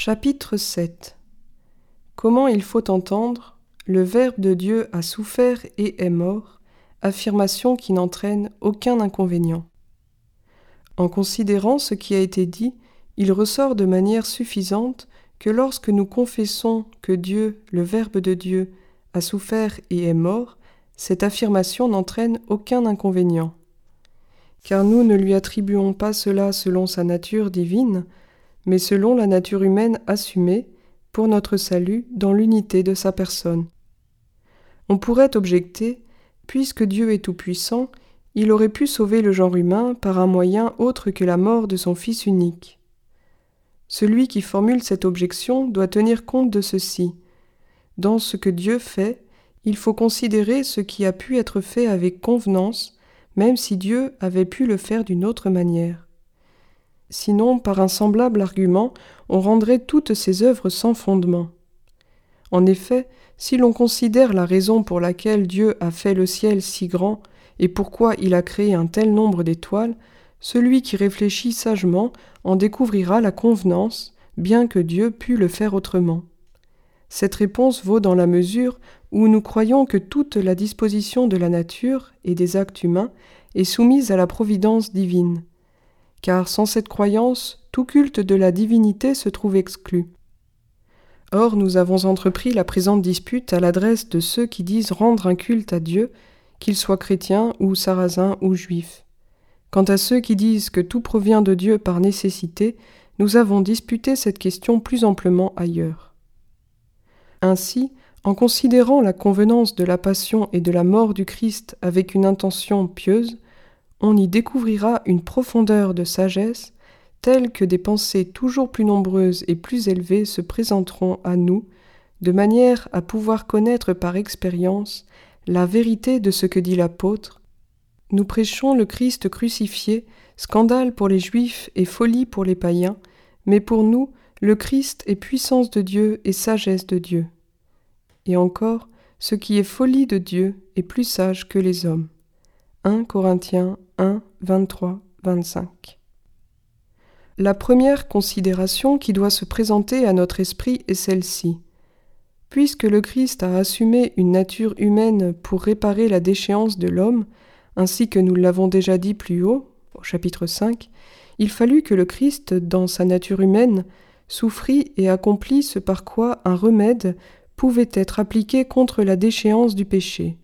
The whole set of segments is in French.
Chapitre 7 Comment il faut entendre Le Verbe de Dieu a souffert et est mort, affirmation qui n'entraîne aucun inconvénient. En considérant ce qui a été dit, il ressort de manière suffisante que lorsque nous confessons que Dieu, le Verbe de Dieu, a souffert et est mort, cette affirmation n'entraîne aucun inconvénient. Car nous ne lui attribuons pas cela selon sa nature divine, mais selon la nature humaine assumée, pour notre salut dans l'unité de sa personne. On pourrait objecter, puisque Dieu est tout-puissant, il aurait pu sauver le genre humain par un moyen autre que la mort de son Fils unique. Celui qui formule cette objection doit tenir compte de ceci. Dans ce que Dieu fait, il faut considérer ce qui a pu être fait avec convenance, même si Dieu avait pu le faire d'une autre manière. Sinon, par un semblable argument, on rendrait toutes ces œuvres sans fondement. En effet, si l'on considère la raison pour laquelle Dieu a fait le ciel si grand et pourquoi il a créé un tel nombre d'étoiles, celui qui réfléchit sagement en découvrira la convenance, bien que Dieu pût le faire autrement. Cette réponse vaut dans la mesure où nous croyons que toute la disposition de la nature et des actes humains est soumise à la providence divine, car sans cette croyance, tout culte de la divinité se trouve exclu. Or nous avons entrepris la présente dispute à l'adresse de ceux qui disent rendre un culte à Dieu, qu'ils soient chrétiens ou sarrasins ou juifs. Quant à ceux qui disent que tout provient de Dieu par nécessité, nous avons disputé cette question plus amplement ailleurs. Ainsi, en considérant la convenance de la passion et de la mort du Christ avec une intention pieuse, on y découvrira une profondeur de sagesse telle que des pensées toujours plus nombreuses et plus élevées se présenteront à nous, de manière à pouvoir connaître par expérience la vérité de ce que dit l'apôtre. Nous prêchons le Christ crucifié, scandale pour les Juifs et folie pour les païens, mais pour nous, le Christ est puissance de Dieu et sagesse de Dieu. Et encore, ce qui est folie de Dieu est plus sage que les hommes. 1 Corinthiens 1, 23, 25. La première considération qui doit se présenter à notre esprit est celle-ci. Puisque le Christ a assumé une nature humaine pour réparer la déchéance de l'homme, ainsi que nous l'avons déjà dit plus haut, au chapitre 5, il fallut que le Christ, dans sa nature humaine, souffrit et accomplit ce par quoi un remède pouvait être appliqué contre la déchéance du péché.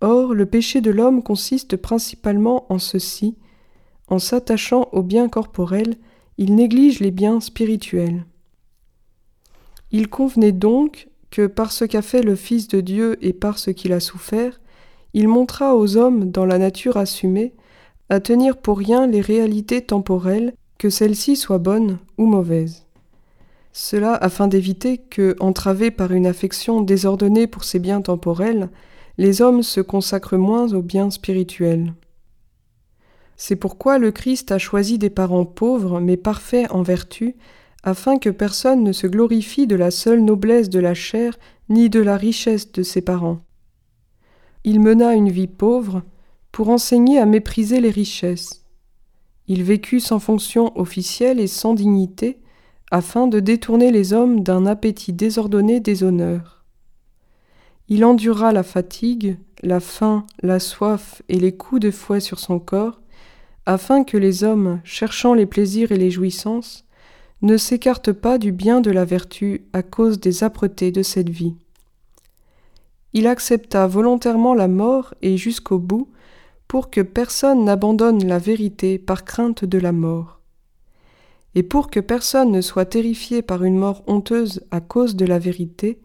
Or, le péché de l'homme consiste principalement en ceci en s'attachant aux biens corporels, il néglige les biens spirituels. Il convenait donc que par ce qu'a fait le Fils de Dieu et par ce qu'il a souffert, il montra aux hommes dans la nature assumée à tenir pour rien les réalités temporelles, que celles-ci soient bonnes ou mauvaises. Cela afin d'éviter que, entravés par une affection désordonnée pour ces biens temporels, les hommes se consacrent moins aux biens spirituels. C'est pourquoi le Christ a choisi des parents pauvres mais parfaits en vertu, afin que personne ne se glorifie de la seule noblesse de la chair ni de la richesse de ses parents. Il mena une vie pauvre pour enseigner à mépriser les richesses. Il vécut sans fonction officielle et sans dignité, afin de détourner les hommes d'un appétit désordonné des honneurs. Il endura la fatigue, la faim, la soif et les coups de fouet sur son corps, afin que les hommes, cherchant les plaisirs et les jouissances, ne s'écartent pas du bien de la vertu à cause des âpretés de cette vie. Il accepta volontairement la mort et jusqu'au bout, pour que personne n'abandonne la vérité par crainte de la mort. Et pour que personne ne soit terrifié par une mort honteuse à cause de la vérité,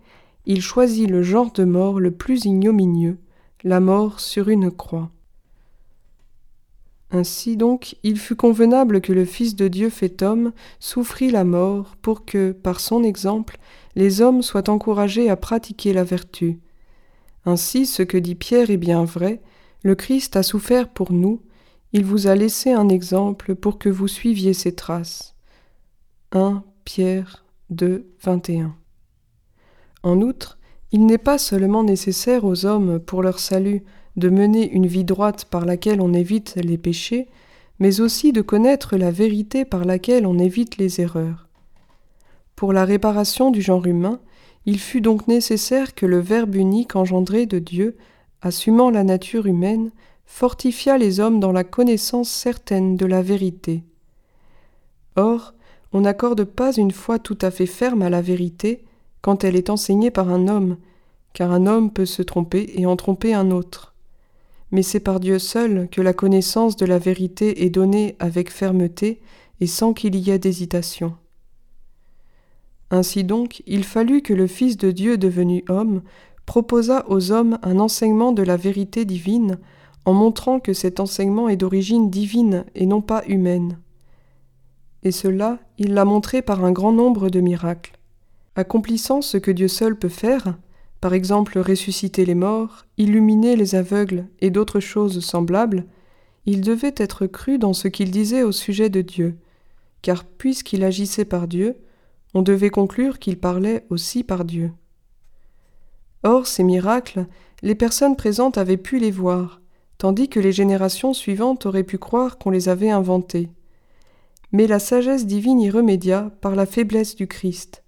il choisit le genre de mort le plus ignominieux, la mort sur une croix. Ainsi donc, il fut convenable que le Fils de Dieu fait homme souffrit la mort pour que, par son exemple, les hommes soient encouragés à pratiquer la vertu. Ainsi, ce que dit Pierre est bien vrai, le Christ a souffert pour nous, il vous a laissé un exemple pour que vous suiviez ses traces. 1 Pierre 2, 21. En outre, il n'est pas seulement nécessaire aux hommes, pour leur salut, de mener une vie droite par laquelle on évite les péchés, mais aussi de connaître la vérité par laquelle on évite les erreurs. Pour la réparation du genre humain, il fut donc nécessaire que le Verbe unique engendré de Dieu, assumant la nature humaine, fortifia les hommes dans la connaissance certaine de la vérité. Or, on n'accorde pas une foi tout à fait ferme à la vérité quand elle est enseignée par un homme, car un homme peut se tromper et en tromper un autre. Mais c'est par Dieu seul que la connaissance de la vérité est donnée avec fermeté et sans qu'il y ait d'hésitation. Ainsi donc, il fallut que le Fils de Dieu devenu homme proposât aux hommes un enseignement de la vérité divine en montrant que cet enseignement est d'origine divine et non pas humaine. Et cela, il l'a montré par un grand nombre de miracles. Accomplissant ce que Dieu seul peut faire, par exemple ressusciter les morts, illuminer les aveugles et d'autres choses semblables, il devait être cru dans ce qu'il disait au sujet de Dieu, car puisqu'il agissait par Dieu, on devait conclure qu'il parlait aussi par Dieu. Or, ces miracles, les personnes présentes avaient pu les voir, tandis que les générations suivantes auraient pu croire qu'on les avait inventés. Mais la sagesse divine y remédia par la faiblesse du Christ.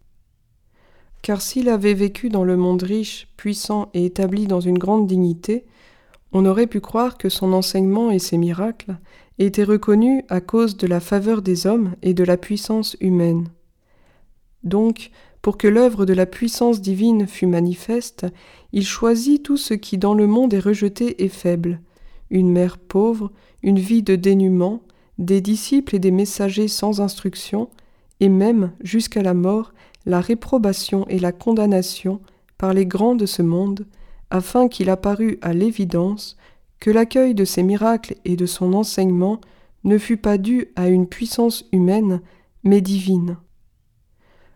Car s'il avait vécu dans le monde riche, puissant et établi dans une grande dignité, on aurait pu croire que son enseignement et ses miracles étaient reconnus à cause de la faveur des hommes et de la puissance humaine. Donc, pour que l'œuvre de la puissance divine fût manifeste, il choisit tout ce qui dans le monde est rejeté et faible, une mère pauvre, une vie de dénuement, des disciples et des messagers sans instruction, et même, jusqu'à la mort, la réprobation et la condamnation par les grands de ce monde, afin qu'il apparût à l'évidence que l'accueil de ses miracles et de son enseignement ne fut pas dû à une puissance humaine, mais divine.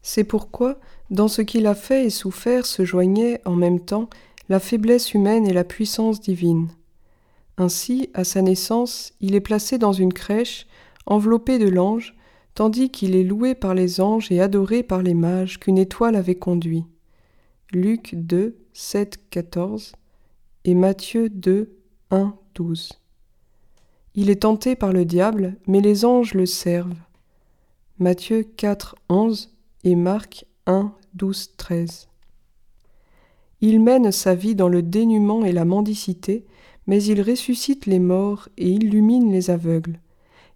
C'est pourquoi, dans ce qu'il a fait et souffert se joignait en même temps la faiblesse humaine et la puissance divine. Ainsi, à sa naissance, il est placé dans une crèche, enveloppé de l'ange, tandis qu'il est loué par les anges et adoré par les mages qu'une étoile avait conduit. Luc 2, 7, 14 et Matthieu 2, 1, 12. Il est tenté par le diable, mais les anges le servent. Matthieu 4, 11 et Marc 1, 12, 13. Il mène sa vie dans le dénuement et la mendicité, mais il ressuscite les morts et illumine les aveugles.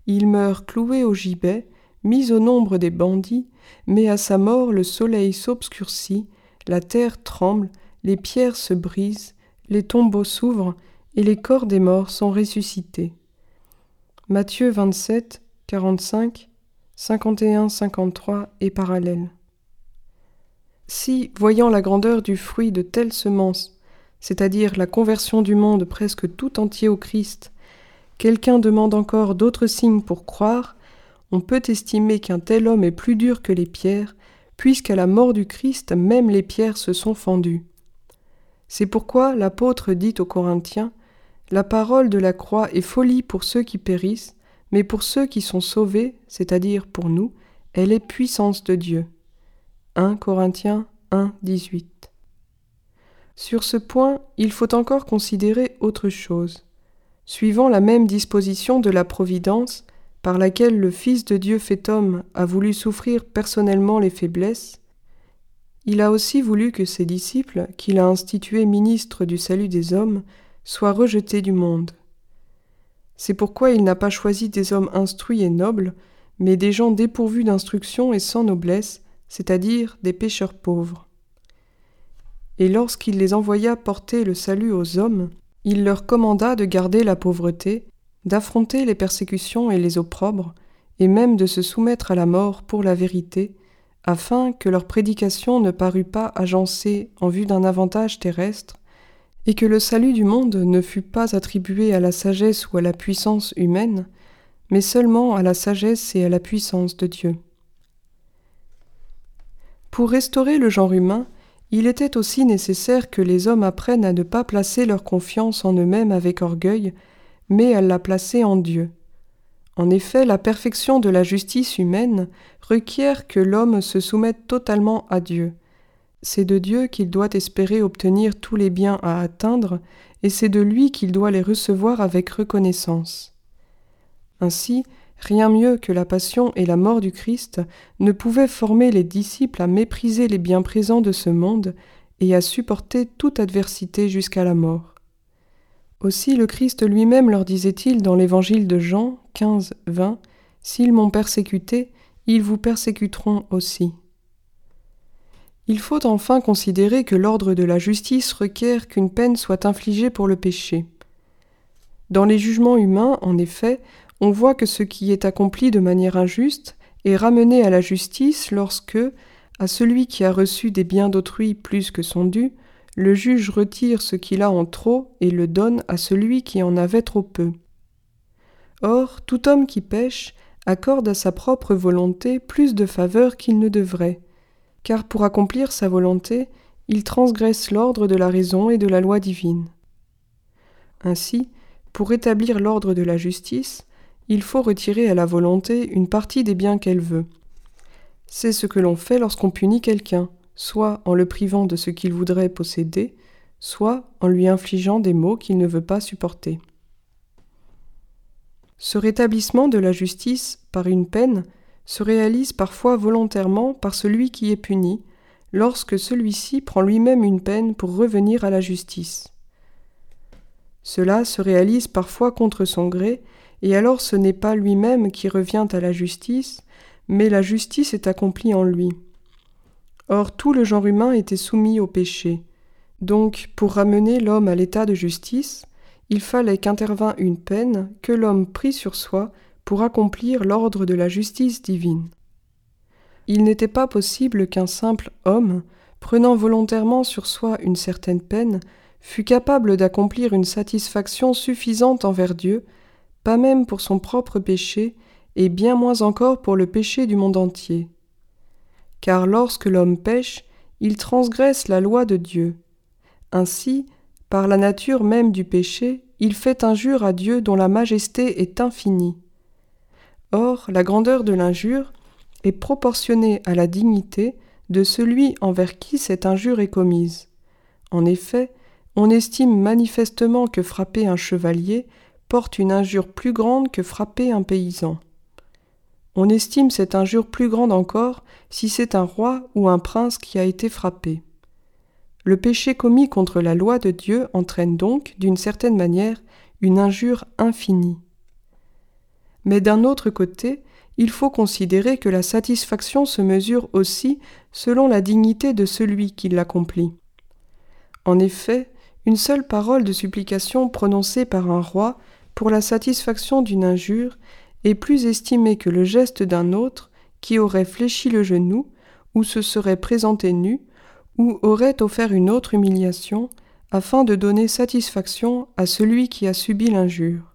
Il meurt cloué au gibet, mis au nombre des bandits, mais à sa mort le soleil s'obscurcit, la terre tremble, les pierres se brisent, les tombeaux s'ouvrent, et les corps des morts sont ressuscités. Matthieu 27, 45, 51, 53 et parallèle. Si, voyant la grandeur du fruit de telles semences, c'est-à-dire la conversion du monde presque tout entier au Christ, quelqu'un demande encore d'autres signes pour croire, on peut estimer qu'un tel homme est plus dur que les pierres, puisqu'à la mort du Christ même les pierres se sont fendues. C'est pourquoi l'apôtre dit aux Corinthiens La parole de la croix est folie pour ceux qui périssent, mais pour ceux qui sont sauvés, c'est-à-dire pour nous, elle est puissance de Dieu. 1 Corinthiens 1, 18. Sur ce point, il faut encore considérer autre chose. Suivant la même disposition de la Providence, par laquelle le Fils de Dieu fait homme a voulu souffrir personnellement les faiblesses, il a aussi voulu que ses disciples, qu'il a institués ministres du salut des hommes, soient rejetés du monde. C'est pourquoi il n'a pas choisi des hommes instruits et nobles, mais des gens dépourvus d'instruction et sans noblesse, c'est-à-dire des pécheurs pauvres. Et lorsqu'il les envoya porter le salut aux hommes, il leur commanda de garder la pauvreté, d'affronter les persécutions et les opprobres, et même de se soumettre à la mort pour la vérité, afin que leur prédication ne parût pas agencée en vue d'un avantage terrestre, et que le salut du monde ne fût pas attribué à la sagesse ou à la puissance humaine, mais seulement à la sagesse et à la puissance de Dieu. Pour restaurer le genre humain, il était aussi nécessaire que les hommes apprennent à ne pas placer leur confiance en eux-mêmes avec orgueil, mais à la placer en Dieu. En effet, la perfection de la justice humaine requiert que l'homme se soumette totalement à Dieu. C'est de Dieu qu'il doit espérer obtenir tous les biens à atteindre, et c'est de lui qu'il doit les recevoir avec reconnaissance. Ainsi, rien mieux que la passion et la mort du Christ ne pouvaient former les disciples à mépriser les biens présents de ce monde et à supporter toute adversité jusqu'à la mort. Aussi le Christ lui-même leur disait-il dans l'évangile de Jean 15, 20 S'ils m'ont persécuté, ils vous persécuteront aussi. Il faut enfin considérer que l'ordre de la justice requiert qu'une peine soit infligée pour le péché. Dans les jugements humains, en effet, on voit que ce qui est accompli de manière injuste est ramené à la justice lorsque, à celui qui a reçu des biens d'autrui plus que son dû, le juge retire ce qu'il a en trop et le donne à celui qui en avait trop peu. Or, tout homme qui pêche accorde à sa propre volonté plus de faveur qu'il ne devrait, car pour accomplir sa volonté, il transgresse l'ordre de la raison et de la loi divine. Ainsi, pour rétablir l'ordre de la justice, il faut retirer à la volonté une partie des biens qu'elle veut. C'est ce que l'on fait lorsqu'on punit quelqu'un, soit en le privant de ce qu'il voudrait posséder, soit en lui infligeant des maux qu'il ne veut pas supporter. Ce rétablissement de la justice par une peine se réalise parfois volontairement par celui qui est puni, lorsque celui-ci prend lui-même une peine pour revenir à la justice. Cela se réalise parfois contre son gré, et alors ce n'est pas lui-même qui revient à la justice, mais la justice est accomplie en lui. Or tout le genre humain était soumis au péché. Donc, pour ramener l'homme à l'état de justice, il fallait qu'intervint une peine que l'homme prit sur soi pour accomplir l'ordre de la justice divine. Il n'était pas possible qu'un simple homme, prenant volontairement sur soi une certaine peine, fût capable d'accomplir une satisfaction suffisante envers Dieu, pas même pour son propre péché, et bien moins encore pour le péché du monde entier. Car lorsque l'homme pêche, il transgresse la loi de Dieu. Ainsi, par la nature même du péché, il fait injure à Dieu dont la majesté est infinie. Or, la grandeur de l'injure est proportionnée à la dignité de celui envers qui cette injure est commise. En effet, on estime manifestement que frapper un chevalier porte une injure plus grande que frapper un paysan. On estime cette injure plus grande encore si c'est un roi ou un prince qui a été frappé. Le péché commis contre la loi de Dieu entraîne donc, d'une certaine manière, une injure infinie. Mais d'un autre côté, il faut considérer que la satisfaction se mesure aussi selon la dignité de celui qui l'accomplit. En effet, une seule parole de supplication prononcée par un roi pour la satisfaction d'une injure est plus estimée que le geste d'un autre qui aurait fléchi le genou, ou se serait présenté nu, ou aurait offert une autre humiliation, afin de donner satisfaction à celui qui a subi l'injure.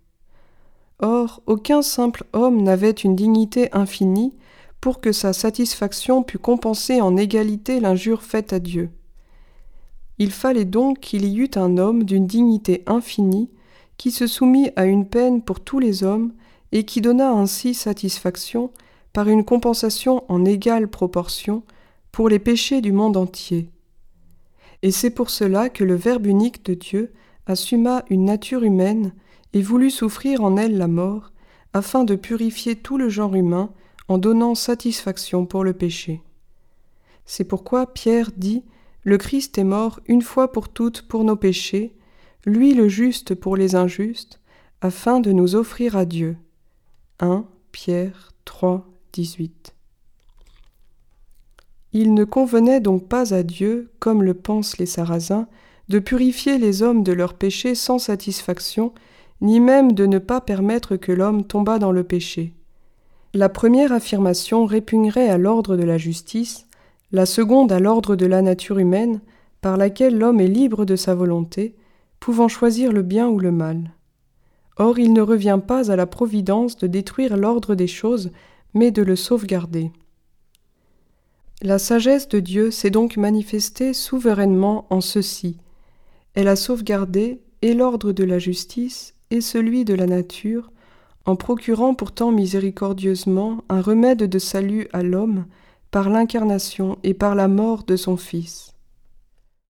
Or, aucun simple homme n'avait une dignité infinie pour que sa satisfaction pût compenser en égalité l'injure faite à Dieu. Il fallait donc qu'il y eût un homme d'une dignité infinie qui se soumit à une peine pour tous les hommes et qui donna ainsi satisfaction par une compensation en égale proportion pour les péchés du monde entier. Et c'est pour cela que le Verbe unique de Dieu assuma une nature humaine et voulut souffrir en elle la mort, afin de purifier tout le genre humain en donnant satisfaction pour le péché. C'est pourquoi Pierre dit Le Christ est mort une fois pour toutes pour nos péchés, lui le juste pour les injustes, afin de nous offrir à Dieu. 1 Pierre 3, 18. Il ne convenait donc pas à Dieu, comme le pensent les Sarrasins, de purifier les hommes de leurs péchés sans satisfaction, ni même de ne pas permettre que l'homme tombât dans le péché. La première affirmation répugnerait à l'ordre de la justice, la seconde à l'ordre de la nature humaine, par laquelle l'homme est libre de sa volonté, pouvant choisir le bien ou le mal. Or il ne revient pas à la Providence de détruire l'ordre des choses, mais de le sauvegarder. La sagesse de Dieu s'est donc manifestée souverainement en ceci. Elle a sauvegardé et l'ordre de la justice et celui de la nature, en procurant pourtant miséricordieusement un remède de salut à l'homme par l'incarnation et par la mort de son Fils.